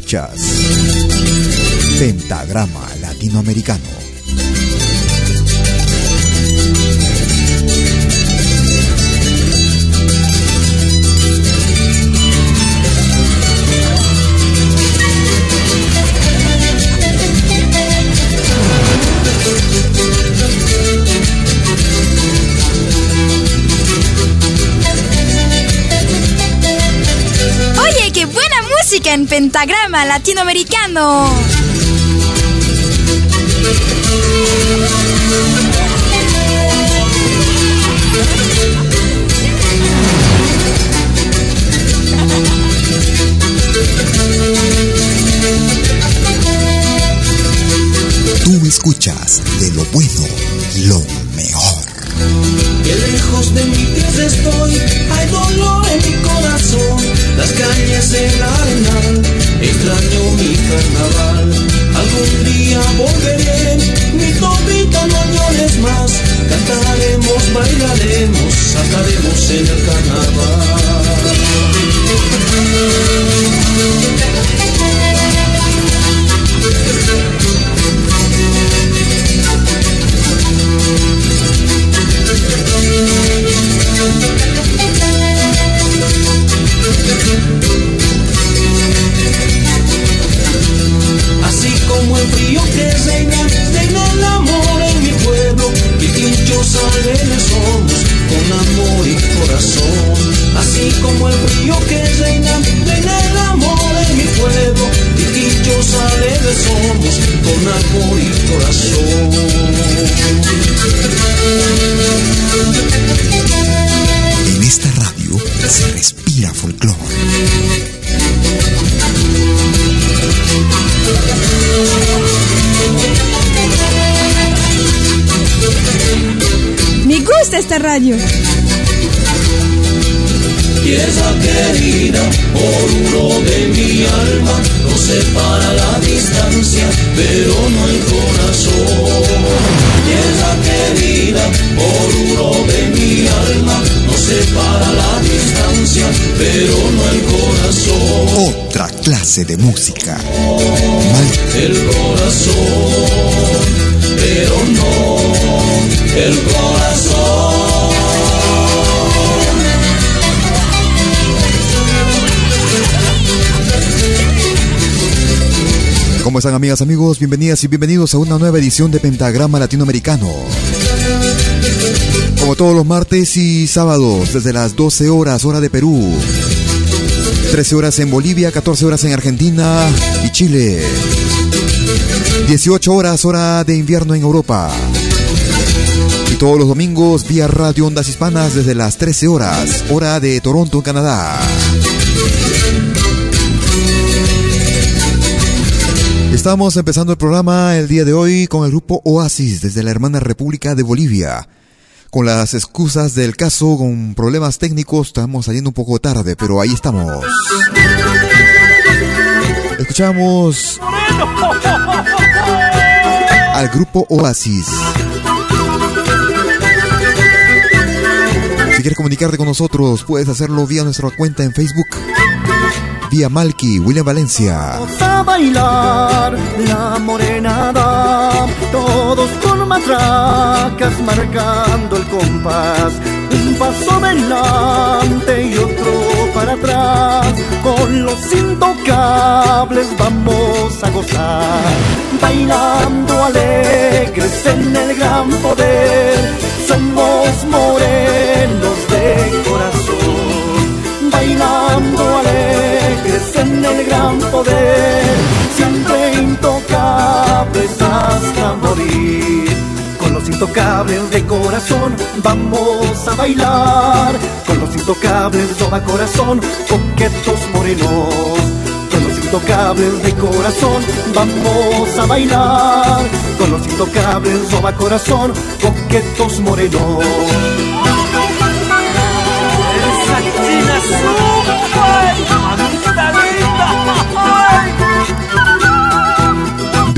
Escuchas Pentagrama Latinoamericano. En pentagrama latinoamericano. Tú escuchas de lo bueno, lo. Que lejos de mi tierra estoy, hay dolor en mi corazón, las calles del arenal, extraño mi carnaval. Algún día volveré, mi tobita no llores más, cantaremos, bailaremos, saltaremos en el Así como el frío que reina, reina el amor en mi pueblo, dichosa alegres somos, con amor y corazón. Así como el frío que reina, reina el amor en mi pueblo, dichosa alegres somos, con amor y corazón. En esta radio se respira folclore. Me gusta esta radio. Tierra querida, orulo de mi alma, nos separa la distancia, pero no el clase de música. El corazón, pero no el corazón. ¿Cómo están amigas, amigos? Bienvenidas y bienvenidos a una nueva edición de Pentagrama Latinoamericano. Como todos los martes y sábados, desde las 12 horas, hora de Perú. 13 horas en Bolivia, 14 horas en Argentina y Chile. 18 horas, hora de invierno en Europa. Y todos los domingos, vía Radio Ondas Hispanas, desde las 13 horas, hora de Toronto, Canadá. Estamos empezando el programa el día de hoy con el grupo Oasis desde la hermana República de Bolivia, con las excusas del caso, con problemas técnicos, estamos saliendo un poco tarde, pero ahí estamos. Escuchamos al grupo Oasis. Si quieres comunicarte con nosotros, puedes hacerlo vía nuestra cuenta en Facebook. Vía Malky, William Valencia. Vamos a bailar la morenada, todos con matracas marcando el compás. Un paso adelante y otro para atrás, con los intocables vamos a gozar. Bailando alegres en el gran poder, somos morenos de corazón. Bailando alegres en el gran poder, siempre intocables hasta morir. Con los intocables de corazón vamos a bailar. Con los intocables roba corazón, coquetos morenos. Con los intocables de corazón vamos a bailar. Con los intocables roba corazón, coquetos morenos.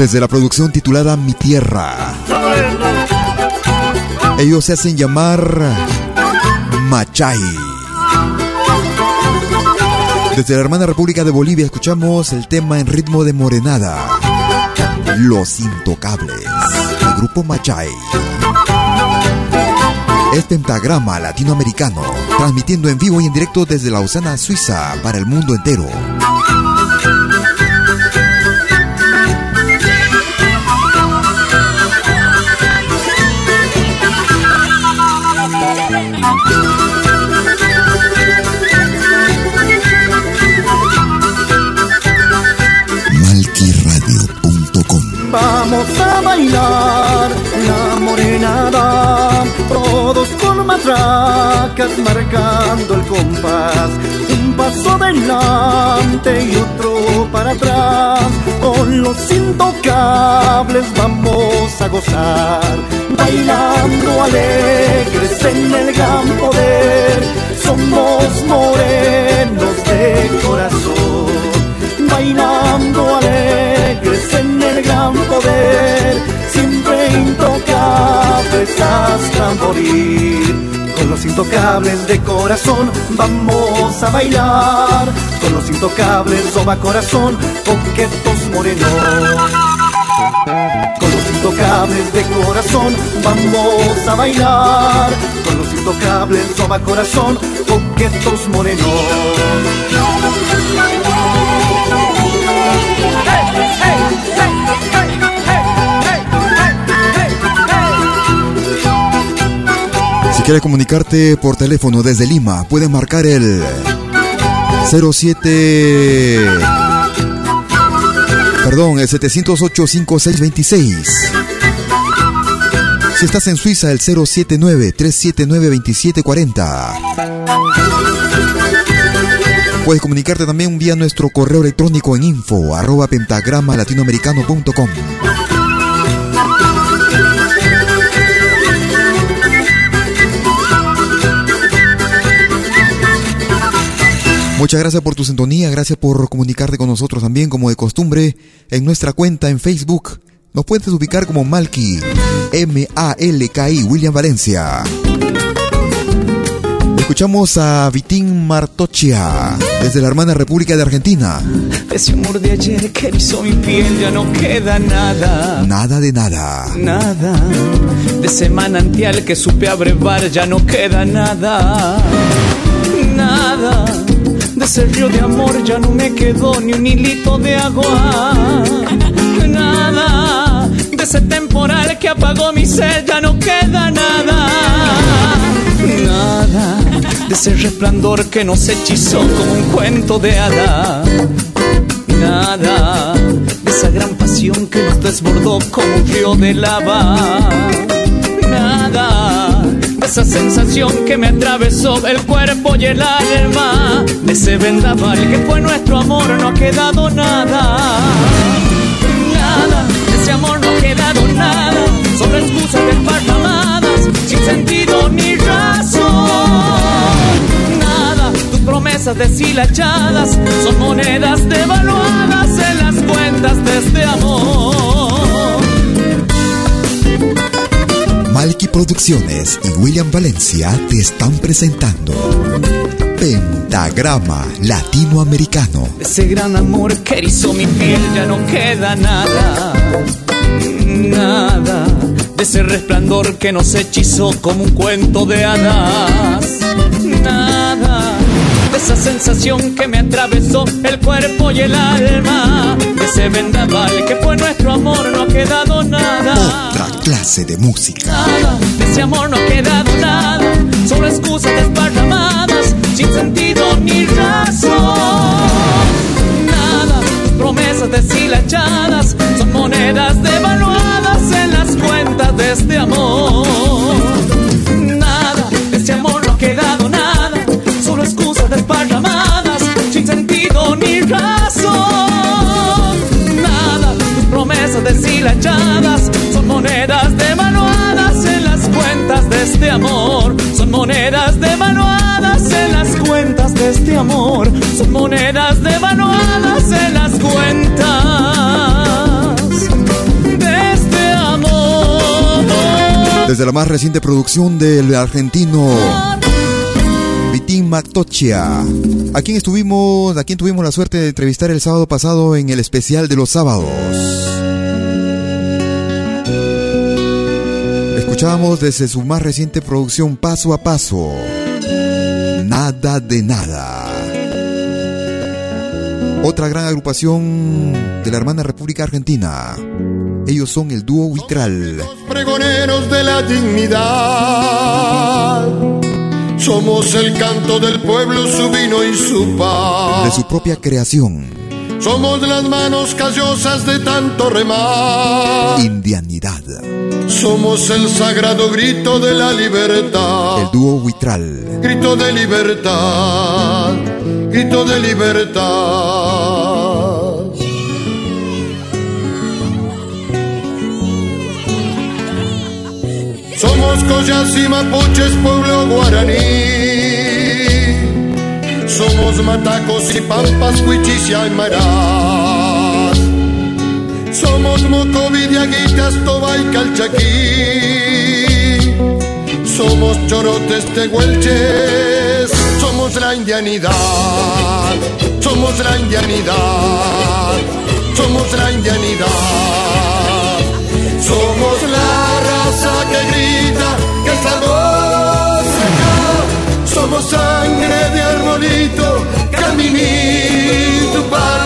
Desde la producción titulada Mi Tierra. Ellos se hacen llamar Machay. Desde la hermana República de Bolivia escuchamos el tema en ritmo de morenada. Los Intocables. El grupo Machay. Es pentagrama latinoamericano, transmitiendo en vivo y en directo desde Lausana, Suiza, para el mundo entero. Bailar la morenada, todos con matracas marcando el compás. Un paso adelante y otro para atrás, con los intocables vamos a gozar. Bailando alegres en el gran poder, somos morenos de corazón bailando alegres en el gran poder, siempre intocables hasta morir. Con los intocables de corazón vamos a bailar, con los intocables roba corazón, coquetos morenos. Con los intocables de corazón vamos a bailar, con los intocables roba corazón, coquetos morenos. Si quieres comunicarte por teléfono desde Lima, puedes marcar el 07. Perdón, el 708-5626. Si estás en Suiza, el 079-379-2740. Puedes comunicarte también vía nuestro correo electrónico en info arroba pentagrama latinoamericano.com. Muchas gracias por tu sintonía, gracias por comunicarte con nosotros también como de costumbre en nuestra cuenta en Facebook. Nos puedes ubicar como Malky, M-A-L-K-I, William Valencia. Escuchamos a Vitín Martochia desde la hermana República de Argentina. Ese amor de ayer que hizo mi piel ya no queda nada. Nada de nada. Nada. De ese manantial que supe abrevar ya no queda nada. Nada. De ese río de amor ya no me quedó ni un hilito de agua. Nada. De ese temporal que apagó mi sed ya no queda nada. Nada. De ese resplandor que nos hechizó como un cuento de hada. Nada. De esa gran pasión que nos desbordó como un río de lava esa sensación que me atravesó el cuerpo y el alma. De ese vendaval que fue nuestro amor no ha quedado nada. Nada, de ese amor no ha quedado nada. Solo excusas desparramadas, sin sentido ni razón. Nada, tus promesas deshilachadas son monedas devaluadas en las cuentas de este amor. Malky Producciones y William Valencia te están presentando Pentagrama Latinoamericano. Ese gran amor que erizó mi piel ya no queda nada, nada de ese resplandor que nos hechizó como un cuento de hadas, nada esa sensación que me atravesó el cuerpo y el alma, de ese vendaval que fue nuestro amor no ha quedado nada. Otra clase de música. Nada, de ese amor no ha quedado nada, solo excusas desparramadas, sin sentido ni razón. Nada, promesas deshilachadas, son monedas devaluadas en las cuentas de este amor. Promesas deshilachadas, son monedas devaluadas en las cuentas de este amor. Son monedas devaluadas en las cuentas de este amor. Son monedas devaluadas en las cuentas de este amor. Desde la más reciente producción del argentino Vitín Matochia, a quien estuvimos, a quien tuvimos la suerte de entrevistar el sábado pasado en el especial de los sábados. Escuchábamos desde su más reciente producción Paso a Paso, Nada de Nada. Otra gran agrupación de la hermana República Argentina. Ellos son el dúo Vitral. Los pregoneros de la dignidad. Somos el canto del pueblo, su vino y su paz. De su propia creación, Somos las manos callosas de tanto remar. Indianidad. Somos el sagrado grito de la libertad. El dúo Vitral. Grito de libertad. Grito de libertad. Somos collas y mapuches, pueblo guaraní. Somos matacos y pampas, cuichis y aymaras. Somos mocovi, diaguitas, toba y calchaquí. Somos chorotes, tehuelches. Somos la indianidad. Somos la indianidad. Somos la indianidad. Somos la raza que grita que estamos acá. Somos sangre de arbolito, caminito par.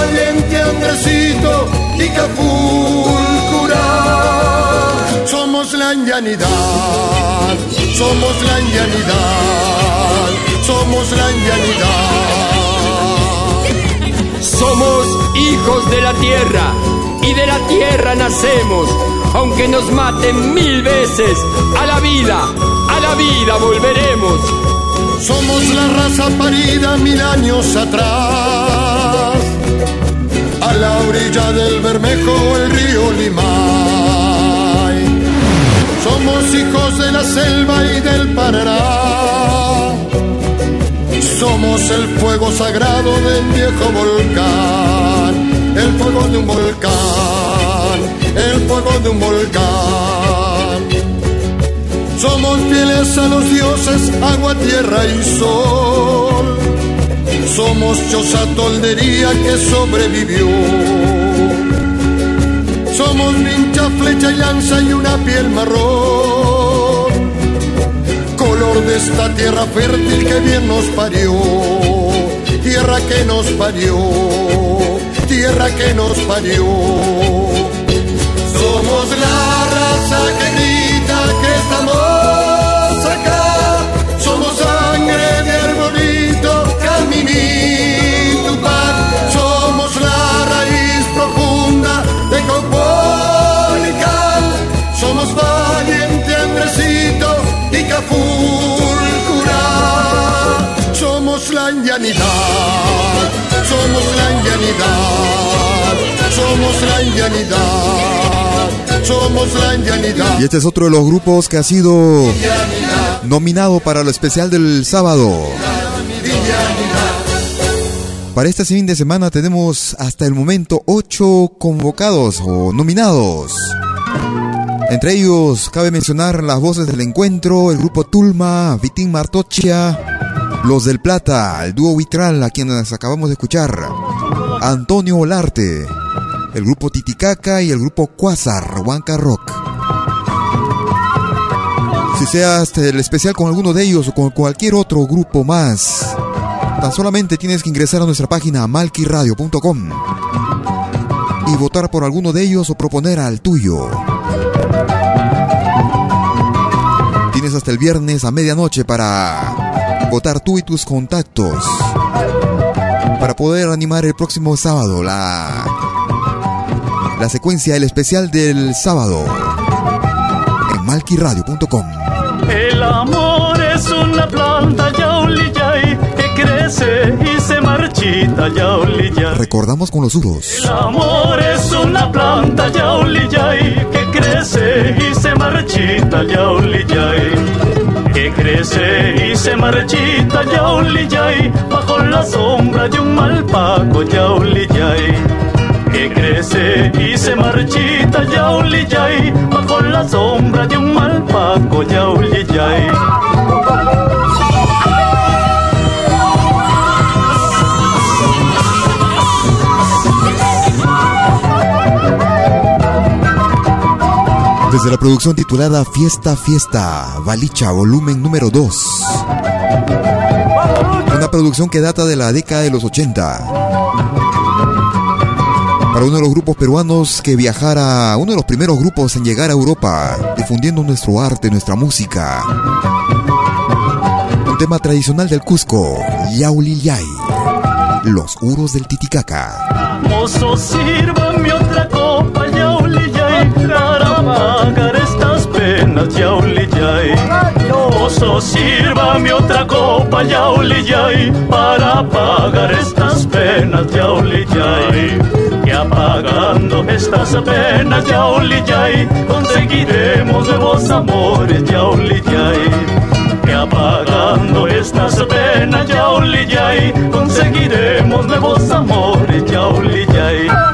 Valiente Andresito y Capulcura. Somos la indianidad. Somos la indianidad. Somos la indianidad. Somos hijos de la tierra y de la tierra nacemos. Aunque nos maten mil veces, a la vida, a la vida volveremos. Somos la raza parida mil años atrás, a la orilla del Bermejo, el río Limay. Somos hijos de la selva y del Paraná. Somos el fuego sagrado del viejo volcán, el fuego de un volcán, el fuego de un volcán. Somos fieles a los dioses, agua, tierra y sol. Somos choza toldería que sobrevivió. Somos vincha, flecha y lanza y una piel marrón. Color de esta tierra fértil que bien nos parió. Tierra que nos parió. Tierra que nos parió. Somos la Cafulcura. Somos la indianidad. Somos la indianidad. Somos la indianidad. somos la indianidad. Y este es otro de los grupos que ha sido nominado para lo especial del sábado. Para este fin de semana tenemos hasta el momento ocho convocados o nominados. Entre ellos cabe mencionar las voces del encuentro, el grupo Tulma, Vitín Martochia, Los del Plata, el dúo Vitral a quienes acabamos de escuchar, Antonio Olarte, el grupo Titicaca y el grupo Quasar, Huanca Rock. Si seas el especial con alguno de ellos o con cualquier otro grupo más, tan solamente tienes que ingresar a nuestra página malquiradio.com y votar por alguno de ellos o proponer al tuyo. Tienes hasta el viernes a medianoche para votar tú y tus contactos. Para poder animar el próximo sábado la, la secuencia, el especial del sábado en malquiradio.com. El amor es una planta yaulillay que crece y marchita. Recordamos con los uros. El amor es una planta yaulillay que crece y se marchita yaulillay. Que crece y se marchita yaulillay bajo la sombra de un malpaco yaulillay que crece y se marchita yaulillay bajo la sombra de un malpaco yaulillay. Desde la producción titulada Fiesta Fiesta, Balicha, volumen número 2. Una producción que data de la década de los 80 para uno de los grupos peruanos que viajara, uno de los primeros grupos en llegar a Europa, difundiendo nuestro arte, nuestra música. Un tema tradicional del Cusco, Yaulillay, los uros del Titicaca. Mozo, sírvame otra copa, para pagar estas penas, yaulillay. Mozo, sírvame otra copa, yaulillay, para pagar estas penas, yaulillay. Que apagando estas penas, yaulillay, conseguiremos nuevos amores, yaulillay. Que apagando estas penas, yaulillay, conseguiremos nuevos amores. Grabando.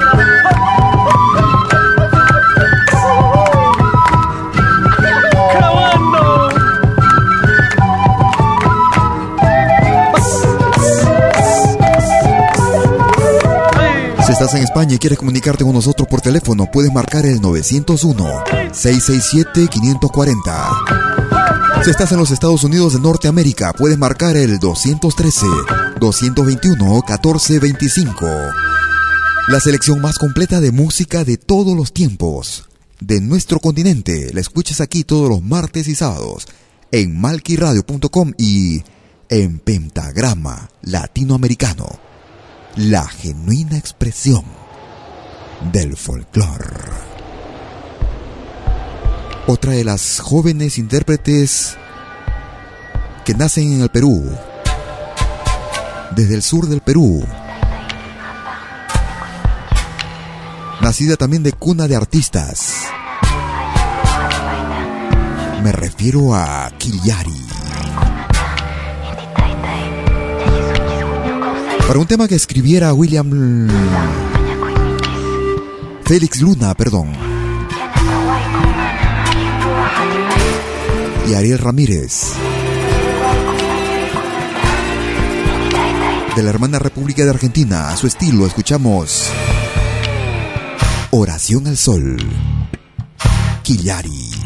Estás en España y quieres comunicarte con nosotros por teléfono, puedes marcar el 901-667-540. Si estás en los Estados Unidos de Norteamérica, puedes marcar el 213-221-1425. La selección más completa de música de todos los tiempos de nuestro continente. La escuchas aquí todos los martes y sábados en malquiradio.com y en Pentagrama Latinoamericano. La genuina expresión del folclore. Otra de las jóvenes intérpretes que nacen en el Perú, desde el sur del Perú, nacida también de cuna de artistas. Me refiero a Kiliari. Para un tema que escribiera William Félix Luna, perdón. Y Ariel Ramírez. De la hermana República de Argentina, a su estilo, escuchamos Oración al Sol. Killari.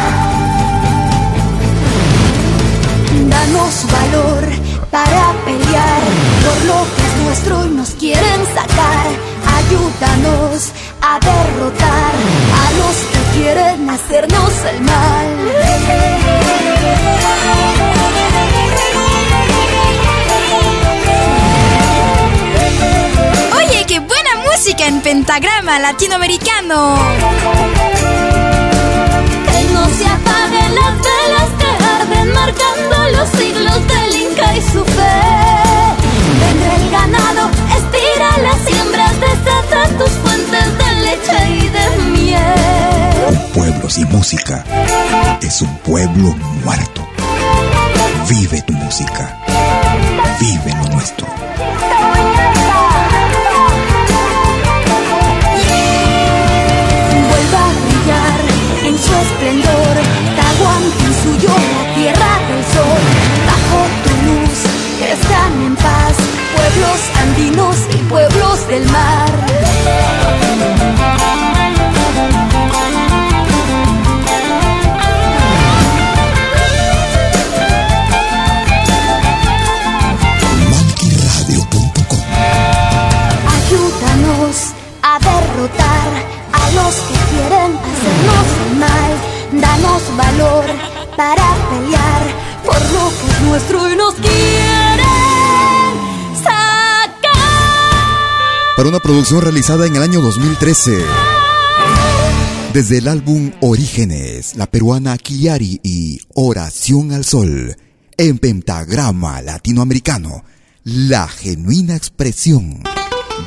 Latinoamericano. Que no se apaguen las velas que arden marcando los siglos del Inca y su fe. Vendrá el ganado, estira las siembras, desata tus fuentes de leche y de miel. Un pueblo sin música es un pueblo muerto. Vive tu música. Vive lo nuestro. Del mar. Ayúdanos a derrotar a los que quieren hacernos el mal. Danos valor para pelear por lo que es nuestro Para una producción realizada en el año 2013. Desde el álbum Orígenes, la peruana Kiari y Oración al Sol, en pentagrama latinoamericano, la genuina expresión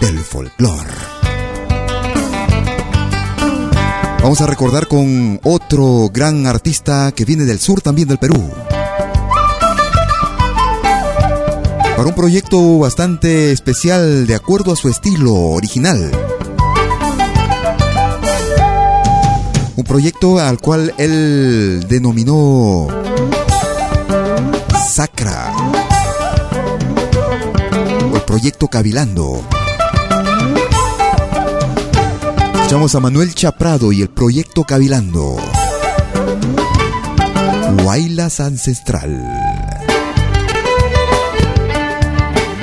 del folclore. Vamos a recordar con otro gran artista que viene del sur también del Perú. Un proyecto bastante especial de acuerdo a su estilo original. Un proyecto al cual él denominó Sacra. O el proyecto Cavilando. Escuchamos a Manuel Chaprado y el proyecto Cavilando. Guaylas Ancestral.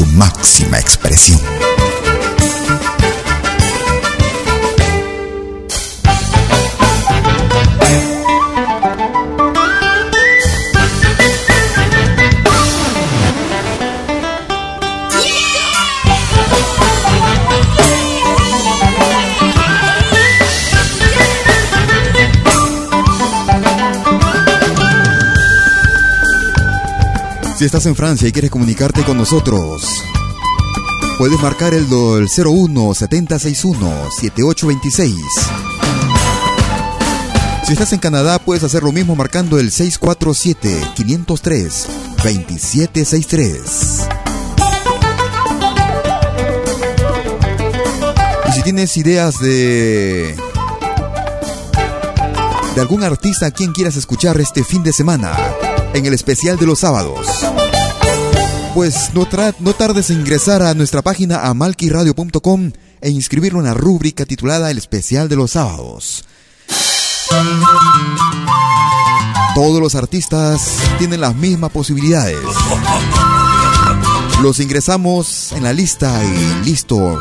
Su máxima expresión. Si estás en Francia y quieres comunicarte con nosotros, puedes marcar el, do- el 01 7061 7826. Si estás en Canadá, puedes hacer lo mismo marcando el 647 503 2763. Y si tienes ideas de de algún artista a quien quieras escuchar este fin de semana en el especial de los sábados. Pues no, tardes en ingresar a nuestra página amalquiradio.com e inscribirlo en la rúbrica titulada El especial de los sábados. Todos los artistas tienen las mismas posibilidades. Los ingresamos en la lista y listo.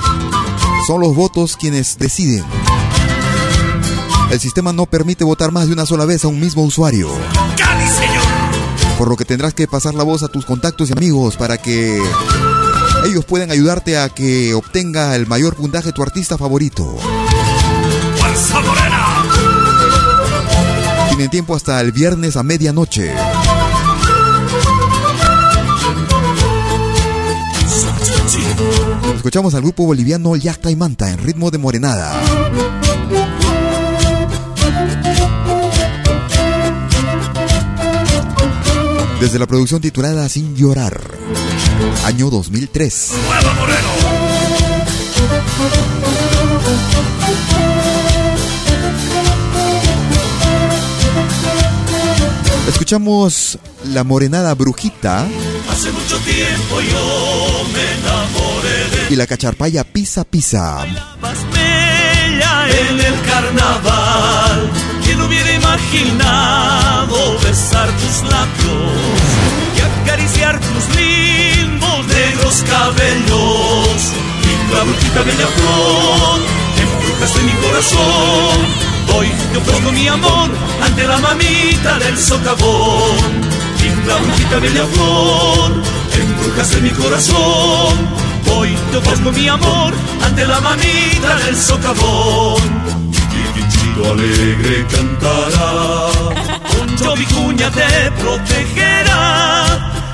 Son los votos quienes deciden. El sistema no permite votar más de una sola vez a un mismo usuario. Por lo que tendrás que pasar la voz a tus contactos y amigos para que ellos puedan ayudarte a que obtenga el mayor puntaje tu artista favorito. Tienen tiempo hasta el viernes a medianoche. Escuchamos al grupo boliviano Yacta y Manta en ritmo de morenada. Desde la producción titulada Sin llorar, año 2003. ¡Nuevo Moreno! Escuchamos la morenada brujita Hace mucho tiempo yo me enamoré de y la cacharpaya pisa pisa. más bella en el carnaval. ¿Quién hubiera imaginado besar tus labios y acariciar tus lindos negros cabellos? Linda brujita bella flor, embrujaste mi corazón. Hoy te ofrezco mi amor ante la mamita del socavón. Linda brujita bella flor, embrujaste mi corazón. Hoy te ofrezco mi amor ante la mamita del socavón. Chiquitito alegre cantará, Poncho Vicuña te protegerá.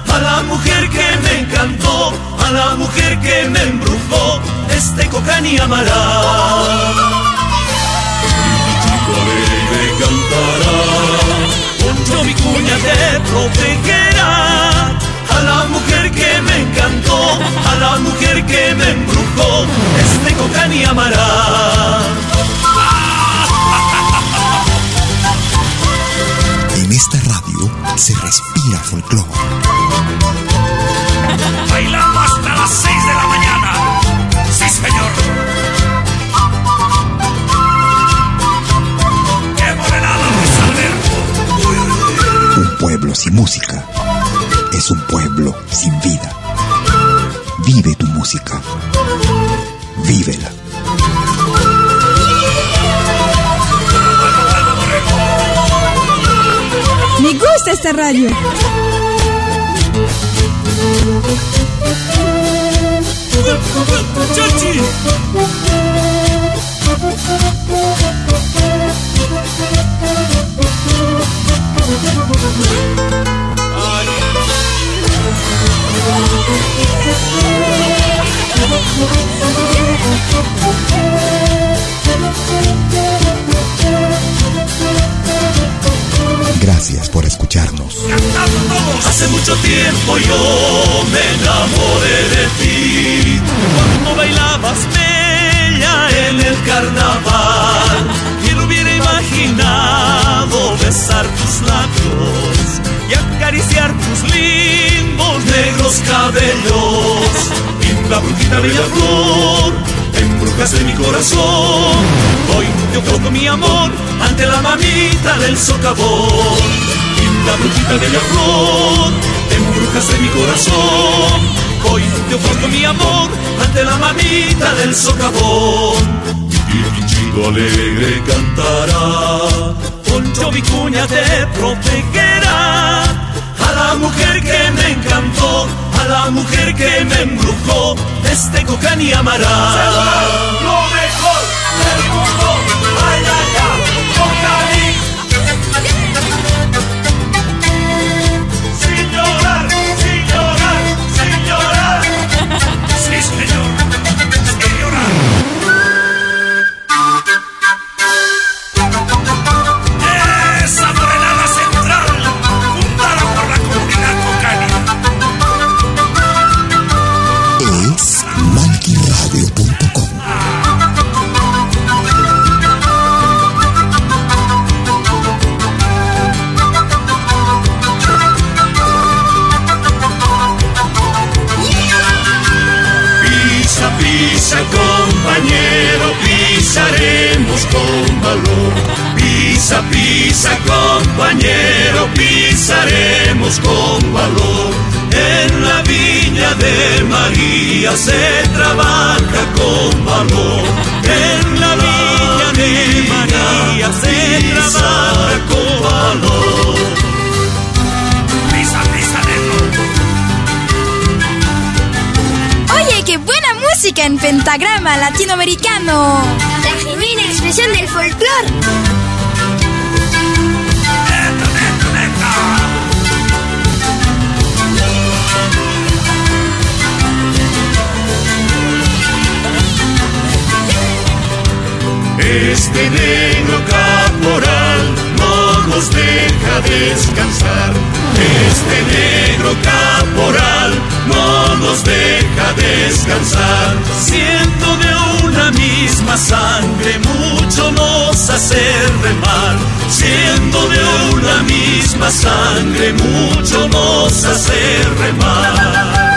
A la mujer que me encantó, a la mujer que me embrujó, este cocani amará. Alegre cantará, Poncho Vicuña te protegerá. A la mujer que me encantó, a la mujer que me embrujó, este cocani amará. Esta radio se respira folclore. Bailando hasta las 6 de la mañana. Sí, señor. ¡Qué morenada, Luis Alberto! Un pueblo sin música es un pueblo sin vida. Vive tu música. Vívela. Gusta esta radio. Brujita bella flor Embrujaste mi corazón Hoy te ofrezco mi amor Ante la mamita del socavón Linda brujita bella flor de mi corazón. Hoy te ofrezco mi amor ante la mamita del socavón. Y el pinchito alegre cantará. Poncho Vicuña te protegerá. A la mujer que me encantó, a la mujer que me embrujó, este Cocani amará. Lo pisa, compañero, pisaremos con valor. Pisa, pisa, compañero, pisaremos con valor. En la viña de María se trabaja con valor. En la viña en pentagrama latinoamericano. La genuina expresión del folclore. Este negro caporal no nos deja descansar. Este negro caporal no nos deja descansar. Siendo de una misma sangre, mucho nos hace remar. Siendo de una misma sangre, mucho nos hace remar.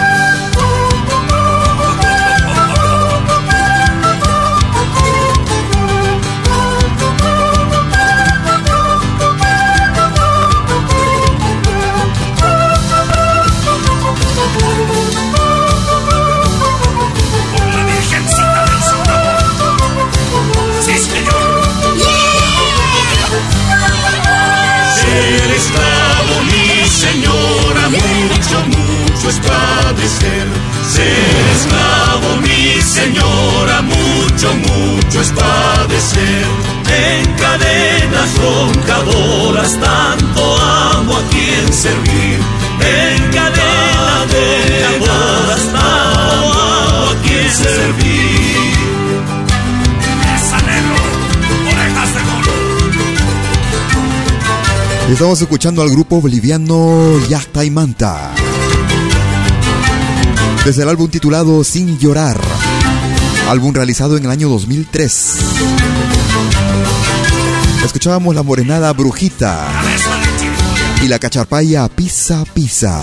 Esclavo, mi señora, mucho, mucho es padecer. En cadenas roncadoras, tanto amo a quien servir. En cadenas roncadoras, tanto amo a quien servir. Estamos escuchando al grupo boliviano Yachta y Manta. Desde el álbum titulado Sin Llorar. Álbum realizado en el año 2003. Escuchábamos la morenada Brujita y la cacharpaya Pisa Pisa.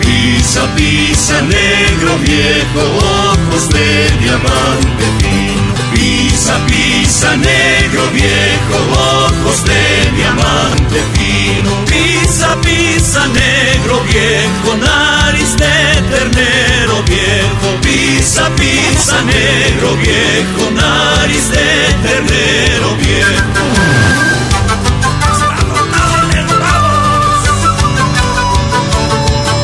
Pisa, pisa, negro viejo, ojos de diamante fino. Pisa, pisa, negro viejo, ojos de diamante fino. Pisa, pisa, negro viejo, de ternero viejo. Pisa, pisa, negro viejo, nariz de ternero viejo.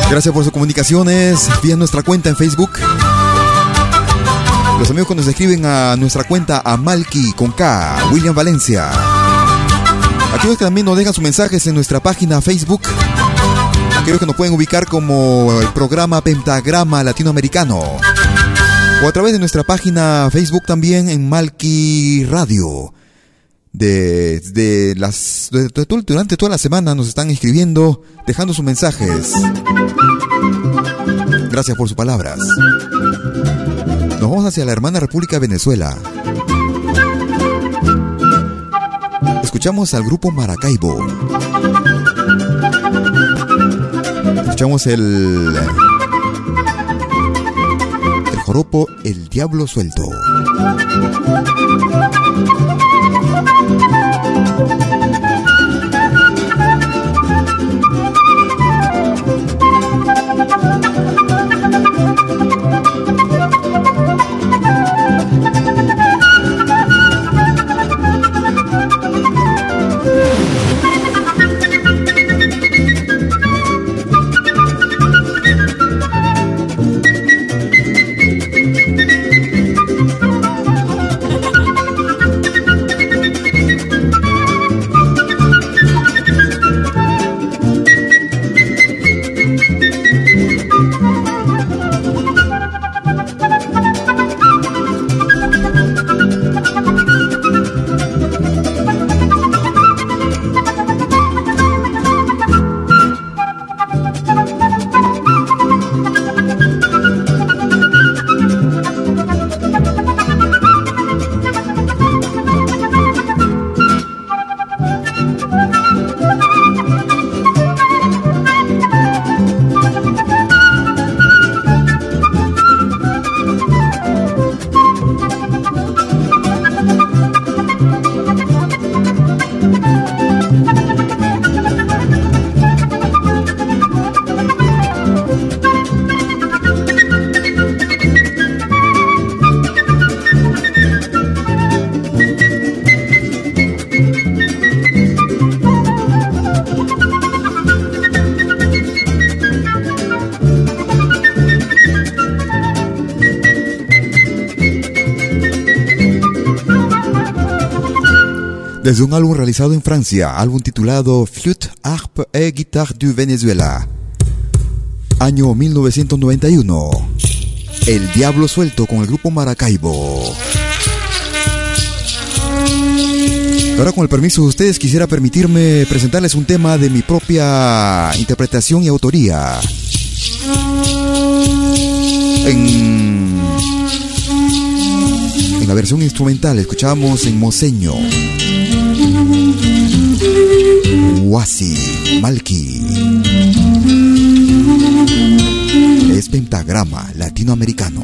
Gracias por sus comunicaciones vía nuestra cuenta en Facebook. Los amigos que nos escriben a nuestra cuenta a Malki con K, William Valencia. Aquellos que también nos dejan sus mensajes en nuestra página Facebook. Aquellos que nos pueden ubicar como el programa Pentagrama Latinoamericano. O a través de nuestra página Facebook también en Malki Radio. De, las, durante toda la semana nos están escribiendo, dejando sus mensajes. Gracias por sus palabras. Nos vamos hacia la hermana República Venezuela. Escuchamos al grupo Maracaibo. Escuchamos el. El joropo El Diablo Suelto. Desde un álbum realizado en Francia, álbum titulado Flûte, Harpe et Guitare du Venezuela. Año 1991. El Diablo Suelto con el grupo Maracaibo. Ahora con el permiso de ustedes quisiera permitirme presentarles un tema de mi propia interpretación y autoría. En, en la versión instrumental escuchamos en Moseño. Wasi Malki. Es pentagrama latinoamericano.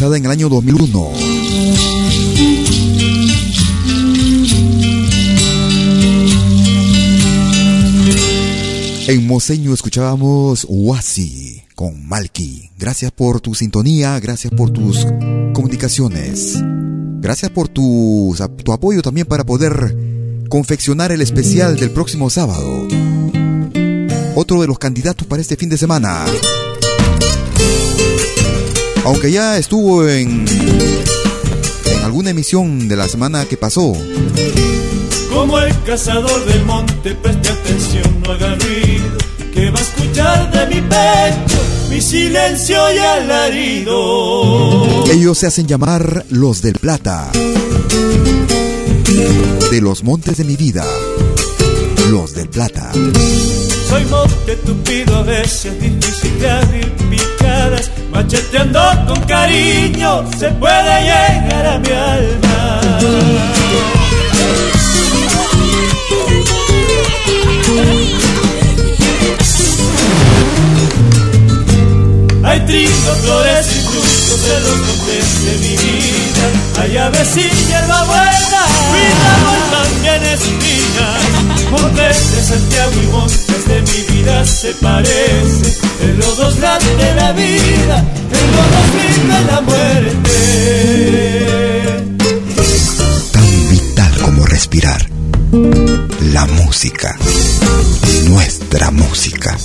En el año 2001. En Moseño escuchábamos Wasi con Malki. Gracias por tu sintonía, gracias por tus comunicaciones. Gracias por tu, tu apoyo también para poder confeccionar el especial del próximo sábado. Otro de los candidatos para este fin de semana. Aunque ya estuvo en, en alguna emisión de la semana que pasó. Como el cazador del monte, preste atención, no haga ruido, que va a escuchar de mi pecho mi silencio y alarido. Ellos se hacen llamar los del Plata. De los montes de mi vida. Los del Plata. Soy monte tupido, a veces difícil de abrir picadas, macheteando con cariño se puede llegar a mi alma. Hay trigo, flores y frutos de los montes de mi vida. Hay aves y hierba buena, cuidado también espinas. Montes de Santiago y montes de mi vida se parecen. En los dos grandes de la vida, en los dos vive la muerte. Tan vital como respirar. La música. Nuestra música.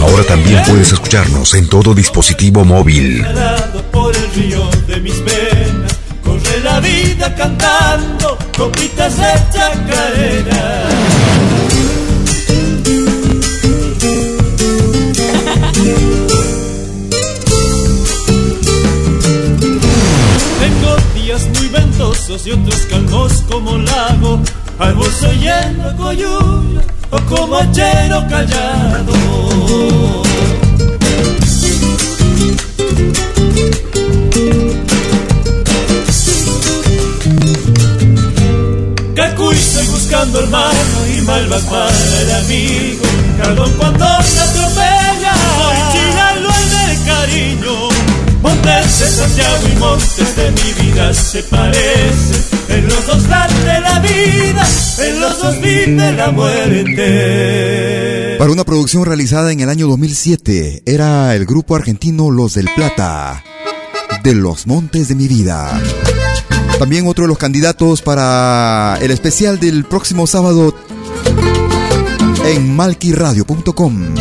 Ahora también puedes escucharnos en todo dispositivo móvil. Por el río cantando copitas de chacarera. Tengo días muy ventosos y otros calmos como lago, arboso lleno coyuyo o como hachero callado. Estoy buscando hermano y malva para el amigo. Cardón cuando se atropella, Chinalo el de cariño. Montes de Santiago y montes de mi vida se parecen. En los dos late la vida, en los dos vive la muerte. Para una producción realizada en el año 2007, era el grupo argentino Los del Plata, de los montes de mi vida. También otro de los candidatos para el especial del próximo sábado en malquiradio.com.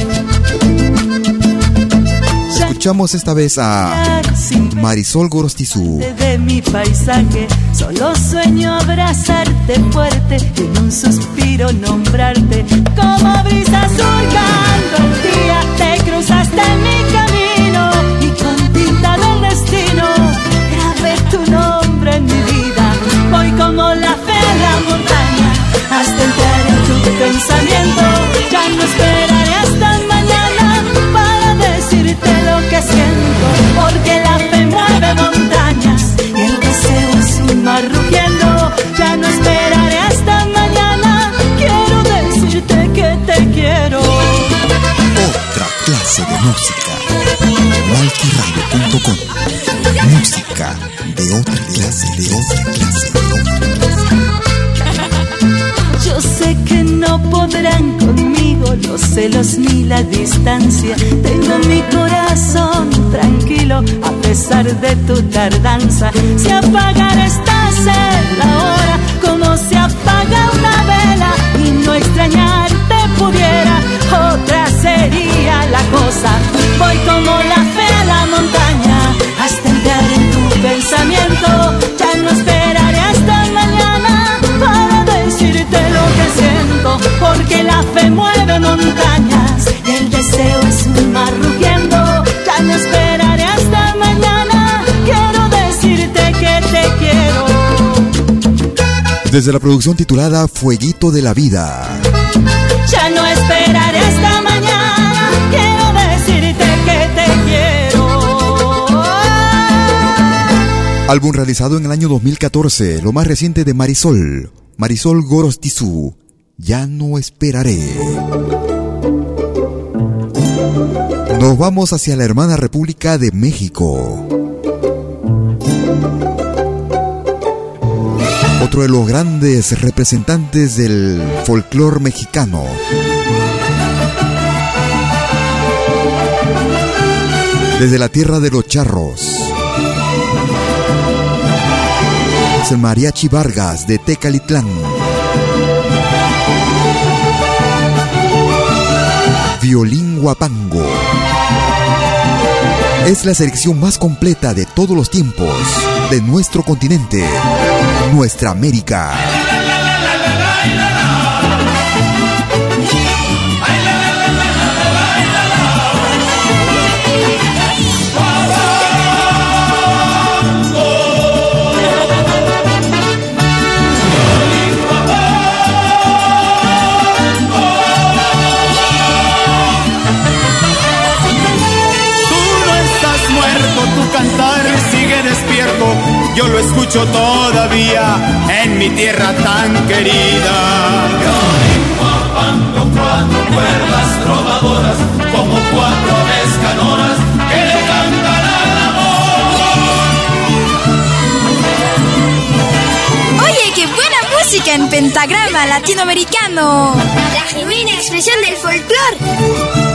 Escuchamos esta vez a Marisol Gorostizú. de mi paisaje. Solo sueño abrazarte fuerte y en un suspiro nombrarte. Como brisa surcando Esperaré hasta mañana para decirte lo que siento, porque la fe mueve montañas y el deseo es un mar rugiendo. Ya no esperaré hasta mañana, quiero decirte que te quiero. Otra clase de música. Música de otra clase, de otra clase, de otra Yo sé que no podrán conmigo los celos ni la distancia. Tengo mi corazón tranquilo a pesar de tu tardanza. Si apagar estás en la hora, como se apaga una vela y no extrañarte pudiera, otra sería la cosa. Voy como la fe a la montaña hasta entrar en tu pensamiento. Ya no esperaré hasta mañana para decirte lo que siento, porque la fe mueve montañas el deseo es un mar rugiendo. Ya no esperaré hasta mañana, quiero decirte que te quiero. Desde la producción titulada Fueguito de la Vida. Ya no esperaré hasta mañana, quiero decirte que te quiero. Álbum realizado en el año 2014, lo más reciente de Marisol, Marisol Gorostizú. Ya no esperaré. Nos vamos hacia la hermana República de México. Otro de los grandes representantes del folclore mexicano. Desde la tierra de los charros. El Mariachi Vargas de Tecalitlán. Violín Guapango. Es la selección más completa de todos los tiempos de nuestro continente, nuestra América. Yo lo escucho todavía en mi tierra tan querida. Cuando cuatro cuerdas trovadoras, como cuatro escanoras que le cantan al Oye, qué buena música en pentagrama latinoamericano. La genuina expresión del folclore.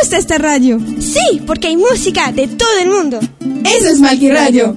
gusta esta radio. Sí, porque hay música de todo el mundo. Eso es Malquiradio.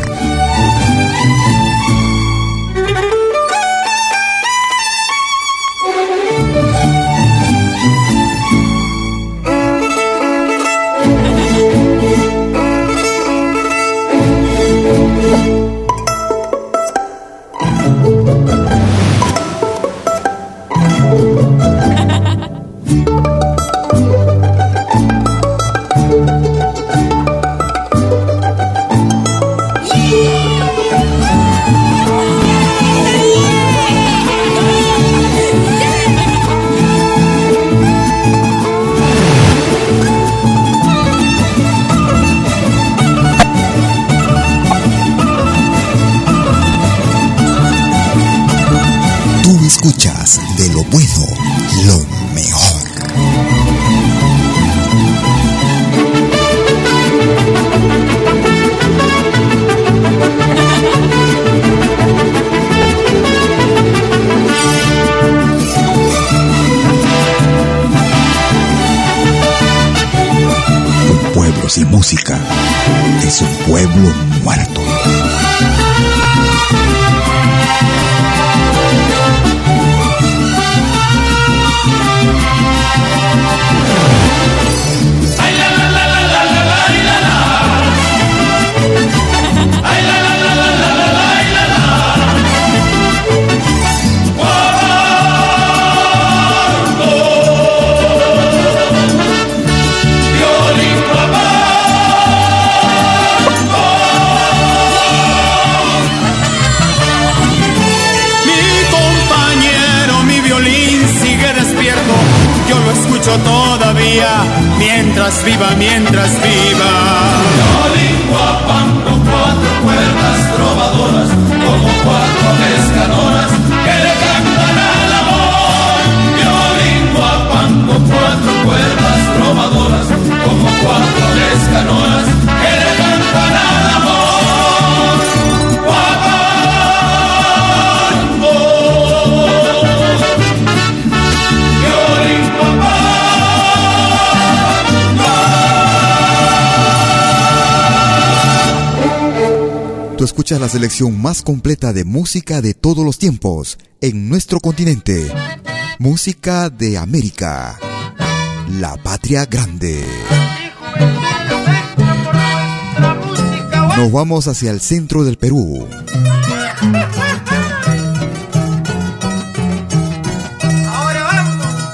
La selección más completa de música de todos los tiempos en nuestro continente. Música de América. La patria grande. Nos vamos hacia el centro del Perú.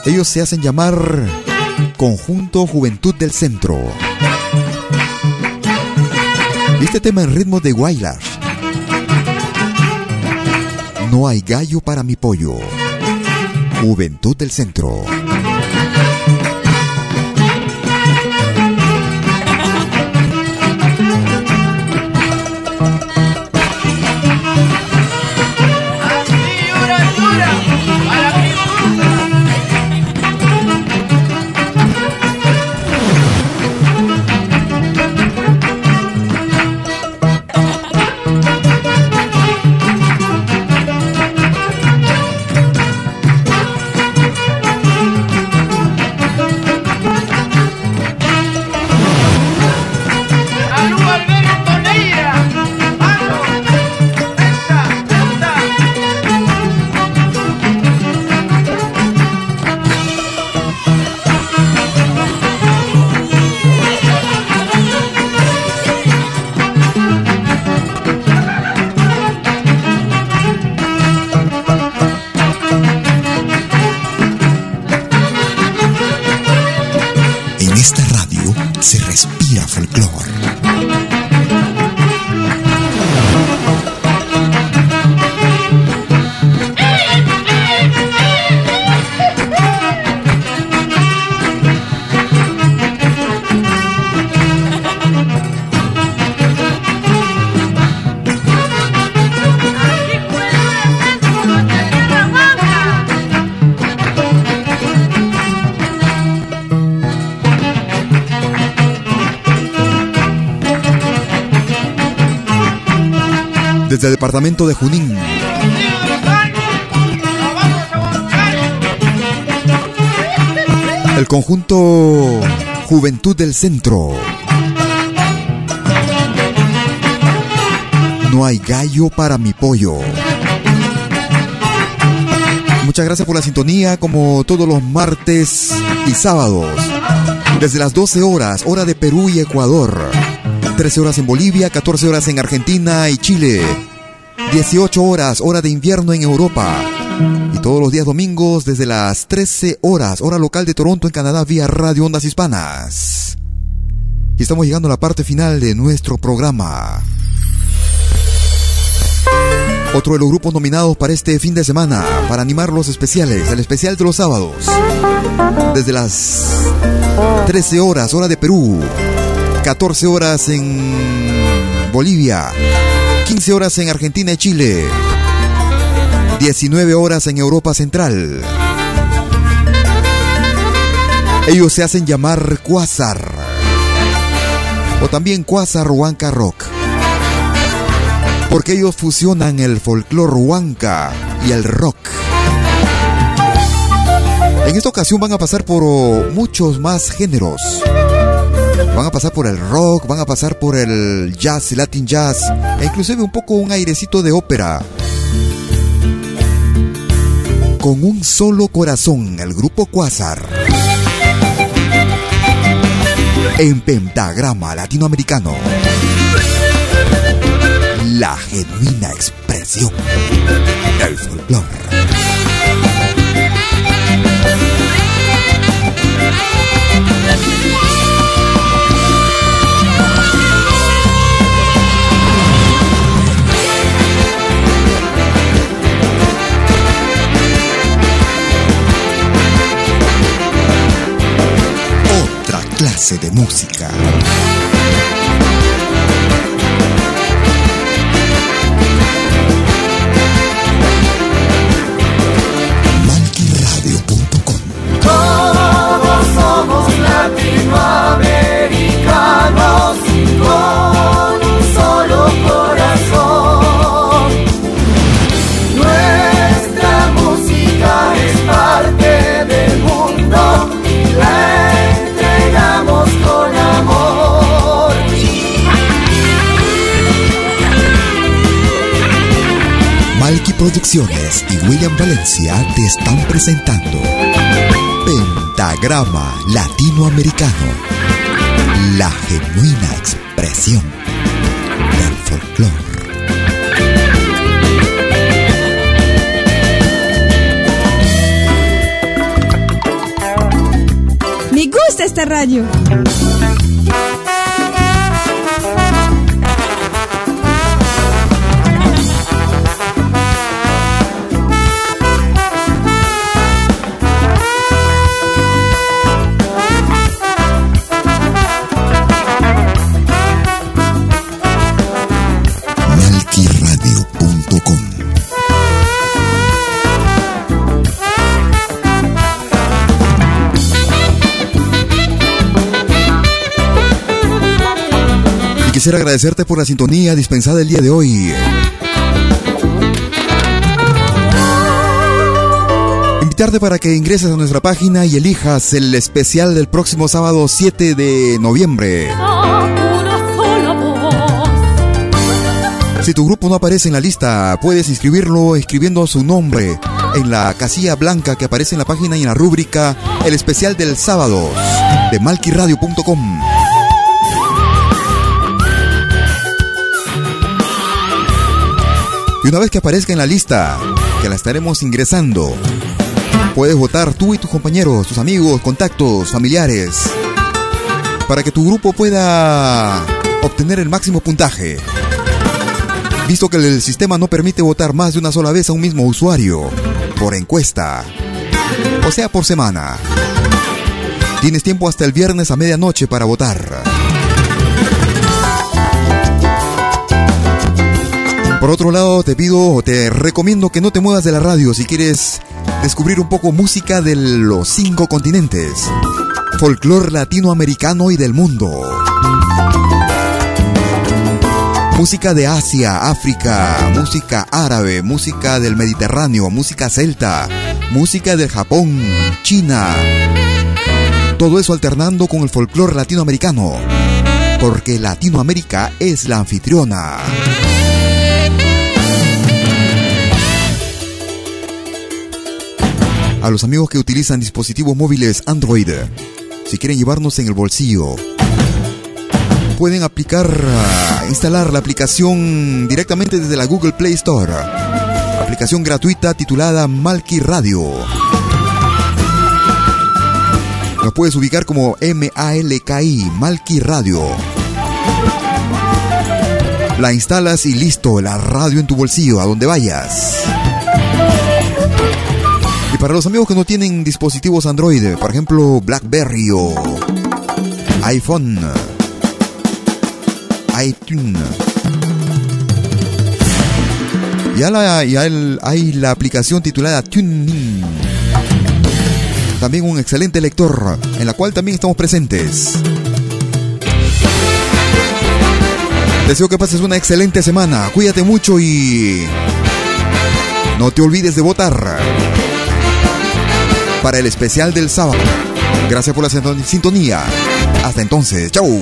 Ellos se hacen llamar Conjunto Juventud del Centro. Este tema en ritmo de Guaylas. No hay gallo para mi pollo. Juventud del Centro. Desde el departamento de Junín. El conjunto Juventud del Centro. No hay gallo para mi pollo. Muchas gracias por la sintonía, como todos los martes y sábados. Desde las 12 horas, hora de Perú y Ecuador. 13 horas en Bolivia, 14 horas en Argentina y Chile. 18 horas, hora de invierno en Europa. Y todos los días domingos desde las 13 horas, hora local de Toronto en Canadá vía Radio Ondas Hispanas. Y estamos llegando a la parte final de nuestro programa. Otro de los grupos nominados para este fin de semana, para animar los especiales, el especial de los sábados. Desde las 13 horas, hora de Perú. 14 horas en Bolivia. 15 horas en Argentina y Chile. 19 horas en Europa Central. Ellos se hacen llamar Quasar. O también Quasar Huanca Rock. Porque ellos fusionan el folclore huanca y el rock. En esta ocasión van a pasar por muchos más géneros. Van a pasar por el rock, van a pasar por el jazz, el latin jazz, e inclusive un poco un airecito de ópera. Con un solo corazón, el grupo Quasar. En pentagrama latinoamericano. La genuina expresión del folclore. de música. Todos somos latinoamericanos con solo Y William Valencia te están presentando Pentagrama Latinoamericano, la genuina expresión del folclore. Me gusta esta radio. Quisiera agradecerte por la sintonía dispensada el día de hoy. Invitarte para que ingreses a nuestra página y elijas el especial del próximo sábado 7 de noviembre. Si tu grupo no aparece en la lista, puedes inscribirlo escribiendo su nombre en la casilla blanca que aparece en la página y en la rúbrica El especial del sábado de malquiradio.com. Y una vez que aparezca en la lista, que la estaremos ingresando, puedes votar tú y tus compañeros, tus amigos, contactos, familiares, para que tu grupo pueda obtener el máximo puntaje. Visto que el sistema no permite votar más de una sola vez a un mismo usuario, por encuesta, o sea, por semana. Tienes tiempo hasta el viernes a medianoche para votar. Por otro lado, te pido o te recomiendo que no te muevas de la radio si quieres descubrir un poco música de los cinco continentes, folclor latinoamericano y del mundo. Música de Asia, África, música árabe, música del Mediterráneo, música celta, música del Japón, China. Todo eso alternando con el folclore latinoamericano, porque Latinoamérica es la anfitriona. A los amigos que utilizan dispositivos móviles Android, si quieren llevarnos en el bolsillo, pueden aplicar, ah, instalar la aplicación directamente desde la Google Play Store. Aplicación gratuita titulada Malki Radio. Nos puedes ubicar como M-A-L-K-I, Malki Radio. La instalas y listo, la radio en tu bolsillo, a donde vayas. Para los amigos que no tienen dispositivos Android, por ejemplo BlackBerry o iPhone, iTunes. Ya, la, hay la aplicación titulada TuneIn. También un excelente lector, en la cual también estamos presentes. Deseo que pases una excelente semana. Cuídate mucho y no te olvides de votar para el especial del sábado. Gracias por la sinton- sintonía. Hasta entonces, chau.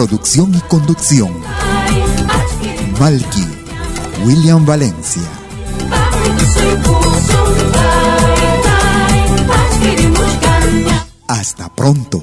Producción y conducción. Malky, William Valencia. Hasta pronto.